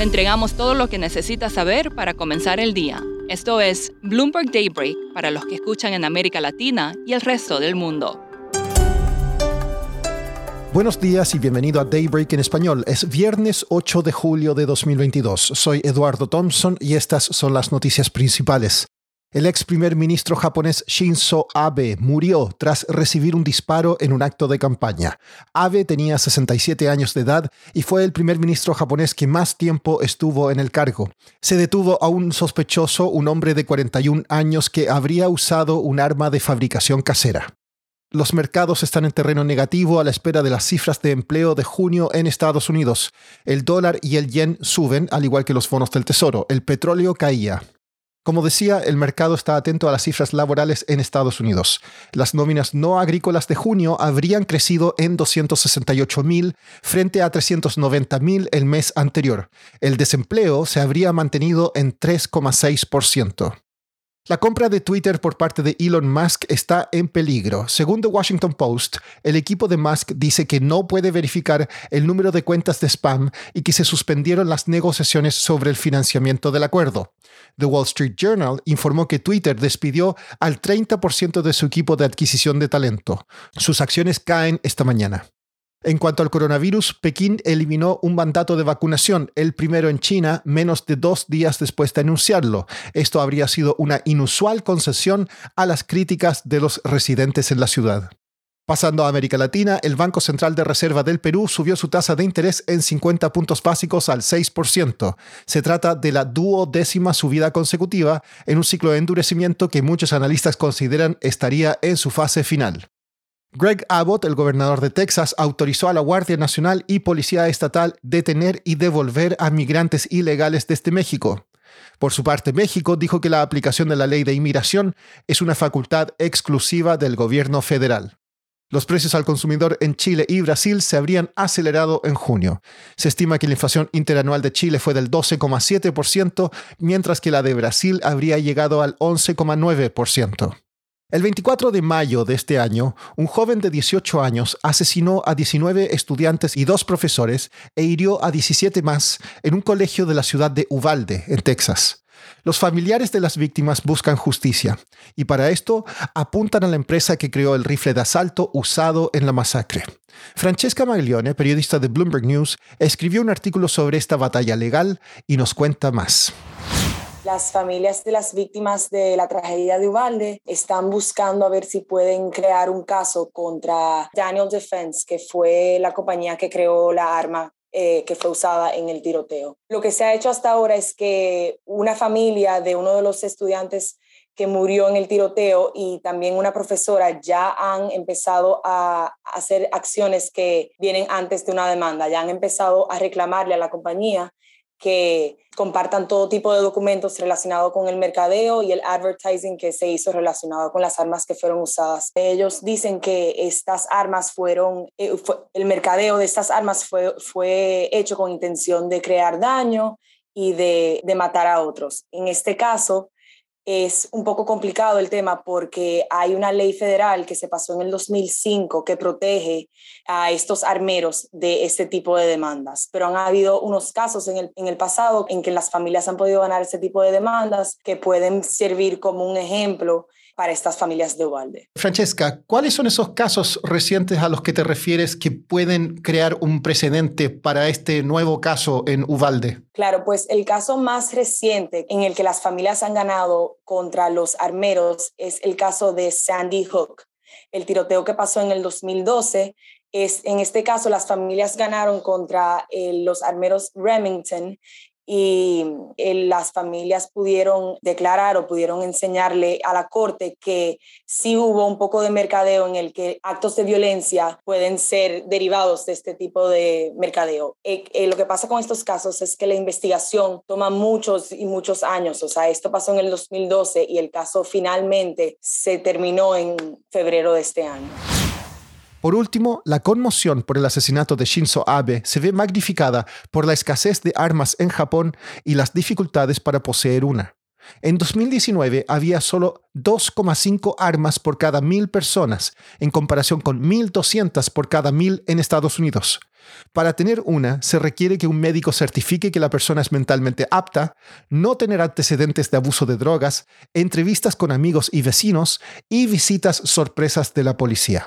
Le entregamos todo lo que necesita saber para comenzar el día. Esto es Bloomberg Daybreak para los que escuchan en América Latina y el resto del mundo. Buenos días y bienvenido a Daybreak en español. Es viernes 8 de julio de 2022. Soy Eduardo Thompson y estas son las noticias principales. El ex primer ministro japonés Shinzo Abe murió tras recibir un disparo en un acto de campaña. Abe tenía 67 años de edad y fue el primer ministro japonés que más tiempo estuvo en el cargo. Se detuvo a un sospechoso, un hombre de 41 años que habría usado un arma de fabricación casera. Los mercados están en terreno negativo a la espera de las cifras de empleo de junio en Estados Unidos. El dólar y el yen suben, al igual que los bonos del Tesoro. El petróleo caía. Como decía, el mercado está atento a las cifras laborales en Estados Unidos. Las nóminas no agrícolas de junio habrían crecido en 268.000 frente a 390.000 el mes anterior. El desempleo se habría mantenido en 3,6%. La compra de Twitter por parte de Elon Musk está en peligro. Según The Washington Post, el equipo de Musk dice que no puede verificar el número de cuentas de spam y que se suspendieron las negociaciones sobre el financiamiento del acuerdo. The Wall Street Journal informó que Twitter despidió al 30% de su equipo de adquisición de talento. Sus acciones caen esta mañana. En cuanto al coronavirus, Pekín eliminó un mandato de vacunación, el primero en China, menos de dos días después de anunciarlo. Esto habría sido una inusual concesión a las críticas de los residentes en la ciudad. Pasando a América Latina, el Banco Central de Reserva del Perú subió su tasa de interés en 50 puntos básicos al 6%. Se trata de la duodécima subida consecutiva en un ciclo de endurecimiento que muchos analistas consideran estaría en su fase final. Greg Abbott, el gobernador de Texas, autorizó a la Guardia Nacional y Policía Estatal detener y devolver a migrantes ilegales desde México. Por su parte, México dijo que la aplicación de la ley de inmigración es una facultad exclusiva del gobierno federal. Los precios al consumidor en Chile y Brasil se habrían acelerado en junio. Se estima que la inflación interanual de Chile fue del 12,7%, mientras que la de Brasil habría llegado al 11,9%. El 24 de mayo de este año, un joven de 18 años asesinó a 19 estudiantes y dos profesores e hirió a 17 más en un colegio de la ciudad de Uvalde, en Texas. Los familiares de las víctimas buscan justicia y para esto apuntan a la empresa que creó el rifle de asalto usado en la masacre. Francesca Maglione, periodista de Bloomberg News, escribió un artículo sobre esta batalla legal y nos cuenta más. Las familias de las víctimas de la tragedia de Uvalde están buscando a ver si pueden crear un caso contra Daniel Defense, que fue la compañía que creó la arma eh, que fue usada en el tiroteo. Lo que se ha hecho hasta ahora es que una familia de uno de los estudiantes que murió en el tiroteo y también una profesora ya han empezado a hacer acciones que vienen antes de una demanda, ya han empezado a reclamarle a la compañía que compartan todo tipo de documentos relacionados con el mercadeo y el advertising que se hizo relacionado con las armas que fueron usadas. Ellos dicen que estas armas fueron, eh, el mercadeo de estas armas fue, fue hecho con intención de crear daño y de, de matar a otros. En este caso, es un poco complicado el tema porque hay una ley federal que se pasó en el 2005 que protege a estos armeros de este tipo de demandas. Pero han habido unos casos en el, en el pasado en que las familias han podido ganar este tipo de demandas que pueden servir como un ejemplo para estas familias de Uvalde. Francesca, ¿cuáles son esos casos recientes a los que te refieres que pueden crear un precedente para este nuevo caso en Uvalde? Claro, pues el caso más reciente en el que las familias han ganado contra los armeros es el caso de Sandy Hook. El tiroteo que pasó en el 2012 es, en este caso, las familias ganaron contra eh, los armeros Remington y eh, las familias pudieron declarar o pudieron enseñarle a la corte que sí hubo un poco de mercadeo en el que actos de violencia pueden ser derivados de este tipo de mercadeo. Eh, eh, lo que pasa con estos casos es que la investigación toma muchos y muchos años, o sea, esto pasó en el 2012 y el caso finalmente se terminó en febrero de este año. Por último, la conmoción por el asesinato de Shinzo Abe se ve magnificada por la escasez de armas en Japón y las dificultades para poseer una. En 2019 había solo 2,5 armas por cada mil personas, en comparación con 1.200 por cada mil en Estados Unidos. Para tener una, se requiere que un médico certifique que la persona es mentalmente apta, no tener antecedentes de abuso de drogas, entrevistas con amigos y vecinos y visitas sorpresas de la policía.